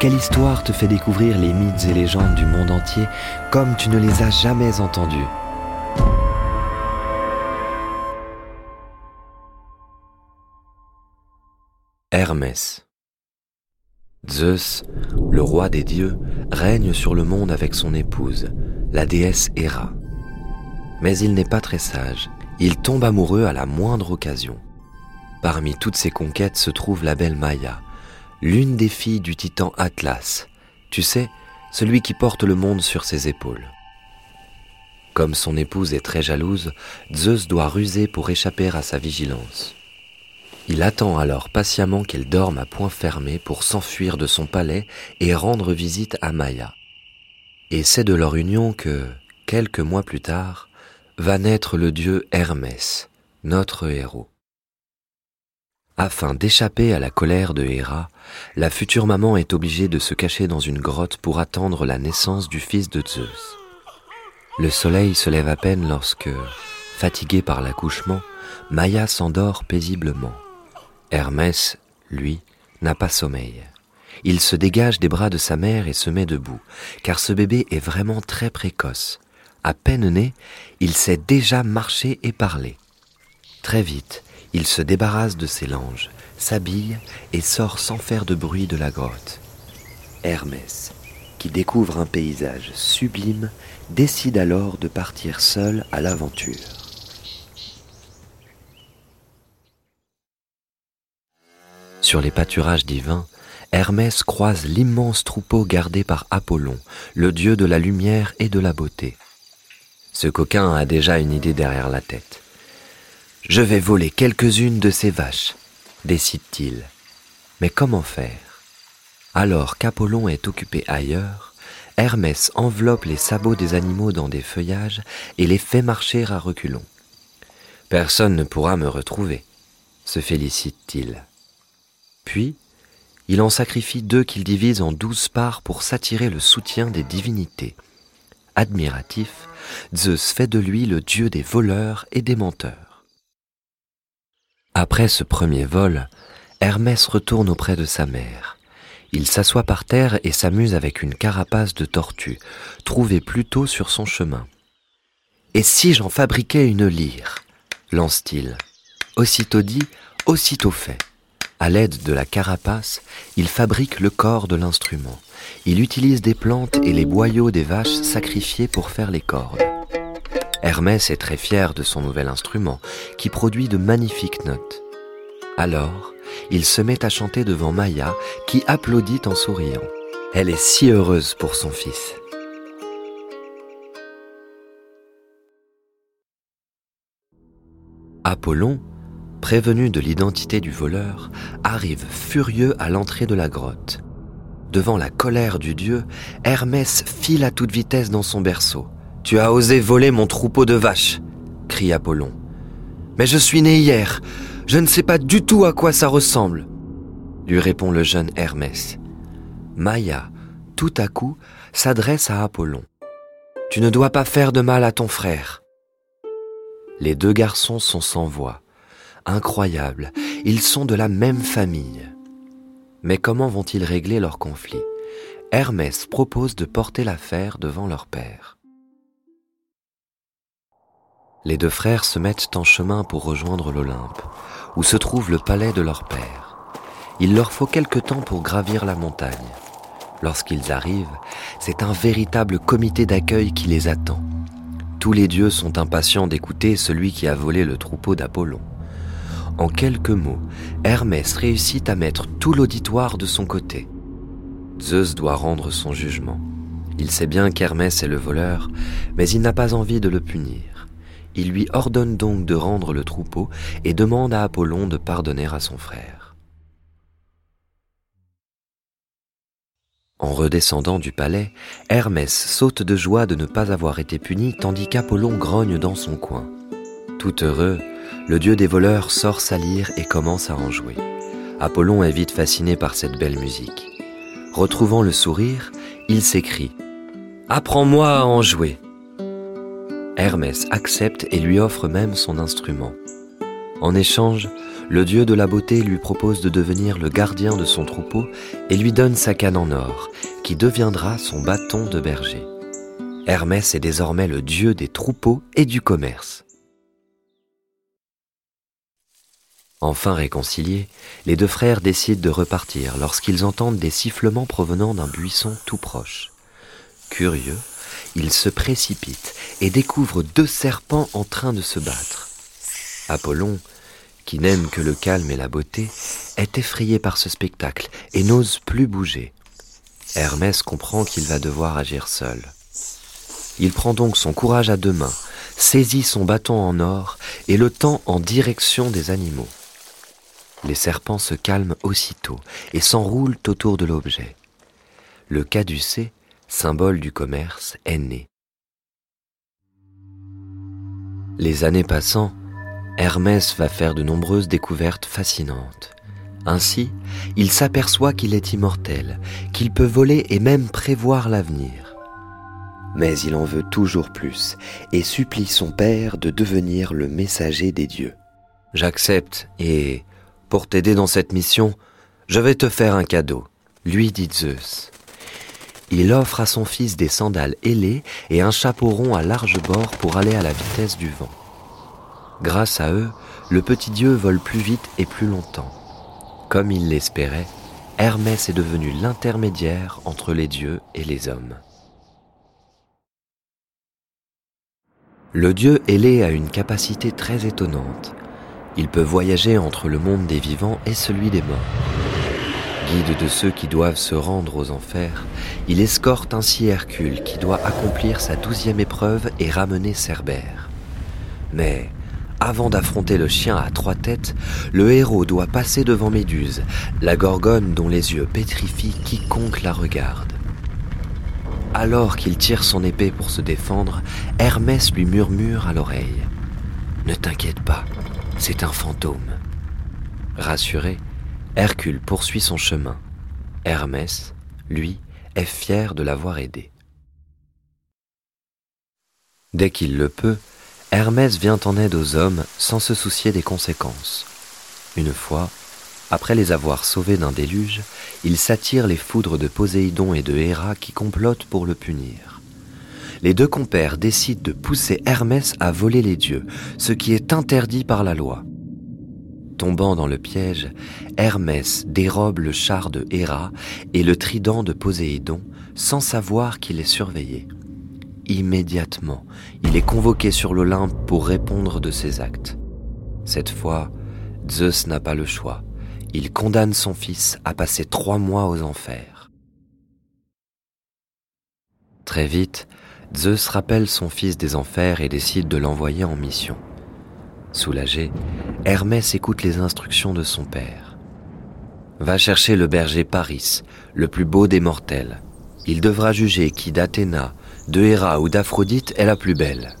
Quelle histoire te fait découvrir les mythes et légendes du monde entier comme tu ne les as jamais entendus Hermès Zeus, le roi des dieux, règne sur le monde avec son épouse, la déesse Héra. Mais il n'est pas très sage, il tombe amoureux à la moindre occasion. Parmi toutes ses conquêtes se trouve la belle Maya, l'une des filles du titan Atlas, tu sais, celui qui porte le monde sur ses épaules. Comme son épouse est très jalouse, Zeus doit ruser pour échapper à sa vigilance. Il attend alors patiemment qu'elle dorme à point fermé pour s'enfuir de son palais et rendre visite à Maya. Et c'est de leur union que, quelques mois plus tard, va naître le dieu Hermès, notre héros. Afin d'échapper à la colère de Héra, la future maman est obligée de se cacher dans une grotte pour attendre la naissance du fils de Zeus. Le soleil se lève à peine lorsque, fatigué par l'accouchement, Maya s'endort paisiblement. Hermès, lui, n'a pas sommeil. Il se dégage des bras de sa mère et se met debout, car ce bébé est vraiment très précoce. À peine né, il sait déjà marcher et parler. Très vite, il se débarrasse de ses langes, s'habille et sort sans faire de bruit de la grotte. Hermès, qui découvre un paysage sublime, décide alors de partir seul à l'aventure. Sur les pâturages divins, Hermès croise l'immense troupeau gardé par Apollon, le dieu de la lumière et de la beauté. Ce coquin a déjà une idée derrière la tête. Je vais voler quelques-unes de ces vaches, décide-t-il. Mais comment faire? Alors qu'Apollon est occupé ailleurs, Hermès enveloppe les sabots des animaux dans des feuillages et les fait marcher à reculons. Personne ne pourra me retrouver, se félicite-t-il. Puis, il en sacrifie deux qu'il divise en douze parts pour s'attirer le soutien des divinités. Admiratif, Zeus fait de lui le dieu des voleurs et des menteurs. Après ce premier vol, Hermès retourne auprès de sa mère. Il s'assoit par terre et s'amuse avec une carapace de tortue, trouvée plus tôt sur son chemin. Et si j'en fabriquais une lyre? lance-t-il. Aussitôt dit, aussitôt fait. À l'aide de la carapace, il fabrique le corps de l'instrument. Il utilise des plantes et les boyaux des vaches sacrifiées pour faire les cordes. Hermès est très fier de son nouvel instrument, qui produit de magnifiques notes. Alors, il se met à chanter devant Maya, qui applaudit en souriant. Elle est si heureuse pour son fils. Apollon, prévenu de l'identité du voleur, arrive furieux à l'entrée de la grotte. Devant la colère du dieu, Hermès file à toute vitesse dans son berceau. Tu as osé voler mon troupeau de vaches, crie Apollon. Mais je suis né hier, je ne sais pas du tout à quoi ça ressemble, lui répond le jeune Hermès. Maya, tout à coup, s'adresse à Apollon. Tu ne dois pas faire de mal à ton frère. Les deux garçons sont sans voix. Incroyable, ils sont de la même famille. Mais comment vont-ils régler leur conflit? Hermès propose de porter l'affaire devant leur père. Les deux frères se mettent en chemin pour rejoindre l'Olympe, où se trouve le palais de leur père. Il leur faut quelque temps pour gravir la montagne. Lorsqu'ils arrivent, c'est un véritable comité d'accueil qui les attend. Tous les dieux sont impatients d'écouter celui qui a volé le troupeau d'Apollon. En quelques mots, Hermès réussit à mettre tout l'auditoire de son côté. Zeus doit rendre son jugement. Il sait bien qu'Hermès est le voleur, mais il n'a pas envie de le punir. Il lui ordonne donc de rendre le troupeau et demande à Apollon de pardonner à son frère. En redescendant du palais, Hermès saute de joie de ne pas avoir été puni tandis qu'Apollon grogne dans son coin. Tout heureux, le dieu des voleurs sort sa lyre et commence à en jouer. Apollon est vite fasciné par cette belle musique. Retrouvant le sourire, il s'écrie ⁇ Apprends-moi à en jouer !⁇ Hermès accepte et lui offre même son instrument. En échange, le dieu de la beauté lui propose de devenir le gardien de son troupeau et lui donne sa canne en or, qui deviendra son bâton de berger. Hermès est désormais le dieu des troupeaux et du commerce. Enfin réconciliés, les deux frères décident de repartir lorsqu'ils entendent des sifflements provenant d'un buisson tout proche. Curieux, ils se précipitent et découvrent deux serpents en train de se battre. Apollon, qui n'aime que le calme et la beauté, est effrayé par ce spectacle et n'ose plus bouger. Hermès comprend qu'il va devoir agir seul. Il prend donc son courage à deux mains, saisit son bâton en or et le tend en direction des animaux. Les serpents se calment aussitôt et s'enroulent autour de l'objet. Le caducée, symbole du commerce, est né. Les années passant, Hermès va faire de nombreuses découvertes fascinantes. Ainsi, il s'aperçoit qu'il est immortel, qu'il peut voler et même prévoir l'avenir. Mais il en veut toujours plus et supplie son père de devenir le messager des dieux. J'accepte et, pour t'aider dans cette mission, je vais te faire un cadeau, lui dit Zeus. Il offre à son fils des sandales ailées et un chapeau rond à large bord pour aller à la vitesse du vent. Grâce à eux, le petit dieu vole plus vite et plus longtemps. Comme il l'espérait, Hermès est devenu l'intermédiaire entre les dieux et les hommes. Le dieu ailé a une capacité très étonnante. Il peut voyager entre le monde des vivants et celui des morts. Guide de ceux qui doivent se rendre aux enfers, il escorte ainsi Hercule qui doit accomplir sa douzième épreuve et ramener Cerbère. Mais avant d'affronter le chien à trois têtes, le héros doit passer devant Méduse, la gorgone dont les yeux pétrifient quiconque la regarde. Alors qu'il tire son épée pour se défendre, Hermès lui murmure à l'oreille ⁇ Ne t'inquiète pas, c'est un fantôme. Rassuré, Hercule poursuit son chemin. Hermès, lui, est fier de l'avoir aidé. Dès qu'il le peut, Hermès vient en aide aux hommes sans se soucier des conséquences. Une fois, après les avoir sauvés d'un déluge, il s'attire les foudres de Poséidon et de Héra qui complotent pour le punir. Les deux compères décident de pousser Hermès à voler les dieux, ce qui est interdit par la loi. Tombant dans le piège, Hermès dérobe le char de Héra et le trident de Poséidon sans savoir qu'il est surveillé. Immédiatement, il est convoqué sur l'Olympe pour répondre de ses actes. Cette fois, Zeus n'a pas le choix. Il condamne son fils à passer trois mois aux enfers. Très vite, Zeus rappelle son fils des enfers et décide de l'envoyer en mission. Soulagé, Hermès écoute les instructions de son père. Va chercher le berger Paris, le plus beau des mortels. Il devra juger qui d'Athéna, de Héra ou d'Aphrodite est la plus belle.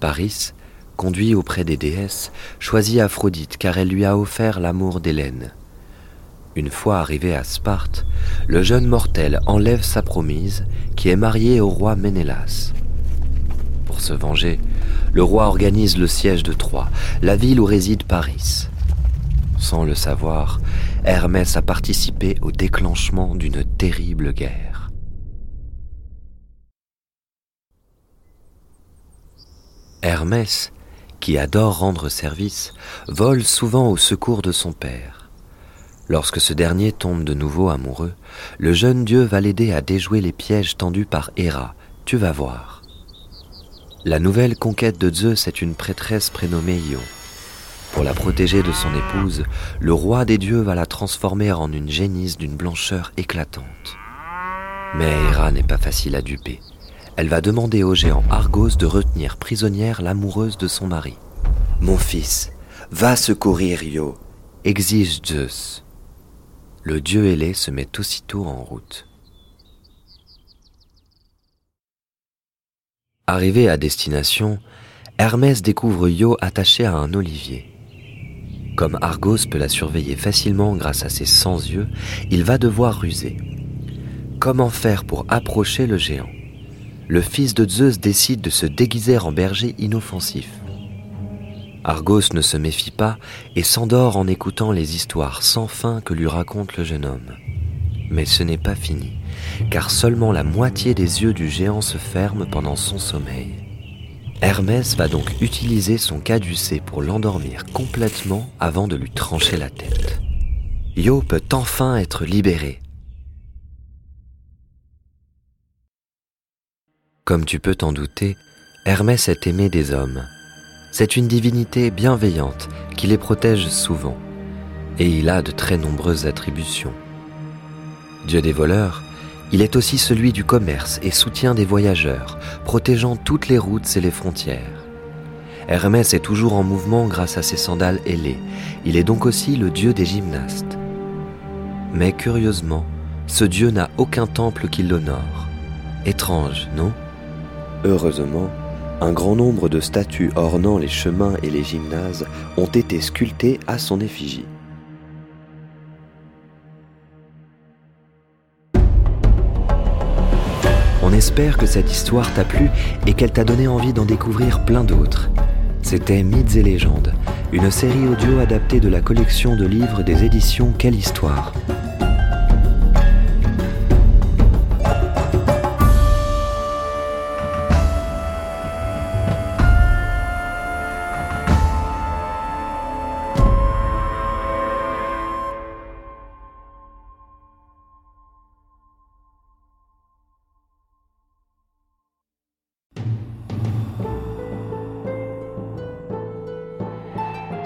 Paris, conduit auprès des déesses, choisit Aphrodite car elle lui a offert l'amour d'Hélène. Une fois arrivé à Sparte, le jeune mortel enlève sa promise, qui est mariée au roi Ménélas. Pour se venger, le roi organise le siège de Troie, la ville où réside Paris. Sans le savoir, Hermès a participé au déclenchement d'une terrible guerre. Hermès, qui adore rendre service, vole souvent au secours de son père. Lorsque ce dernier tombe de nouveau amoureux, le jeune dieu va l'aider à déjouer les pièges tendus par Héra. Tu vas voir. La nouvelle conquête de Zeus est une prêtresse prénommée Ion. Pour la protéger de son épouse, le roi des dieux va la transformer en une génisse d'une blancheur éclatante. Mais Héra n'est pas facile à duper. Elle va demander au géant Argos de retenir prisonnière l'amoureuse de son mari. Mon fils, va secourir Io, exige Zeus. Le dieu ailé se met aussitôt en route. Arrivé à destination, Hermès découvre Io attaché à un olivier. Comme Argos peut la surveiller facilement grâce à ses 100 yeux, il va devoir ruser. Comment faire pour approcher le géant? Le fils de Zeus décide de se déguiser en berger inoffensif. Argos ne se méfie pas et s'endort en écoutant les histoires sans fin que lui raconte le jeune homme. Mais ce n'est pas fini, car seulement la moitié des yeux du géant se ferment pendant son sommeil. Hermès va donc utiliser son caducée pour l'endormir complètement avant de lui trancher la tête. Io peut enfin être libéré. Comme tu peux t'en douter, Hermès est aimé des hommes. C'est une divinité bienveillante qui les protège souvent, et il a de très nombreuses attributions. Dieu des voleurs, il est aussi celui du commerce et soutien des voyageurs, protégeant toutes les routes et les frontières. Hermès est toujours en mouvement grâce à ses sandales ailées. Il est donc aussi le dieu des gymnastes. Mais curieusement, ce dieu n'a aucun temple qui l'honore. Étrange, non? Heureusement, un grand nombre de statues ornant les chemins et les gymnases ont été sculptées à son effigie. On espère que cette histoire t'a plu et qu'elle t'a donné envie d'en découvrir plein d'autres. C'était Mythes et légendes, une série audio adaptée de la collection de livres des éditions Quelle Histoire.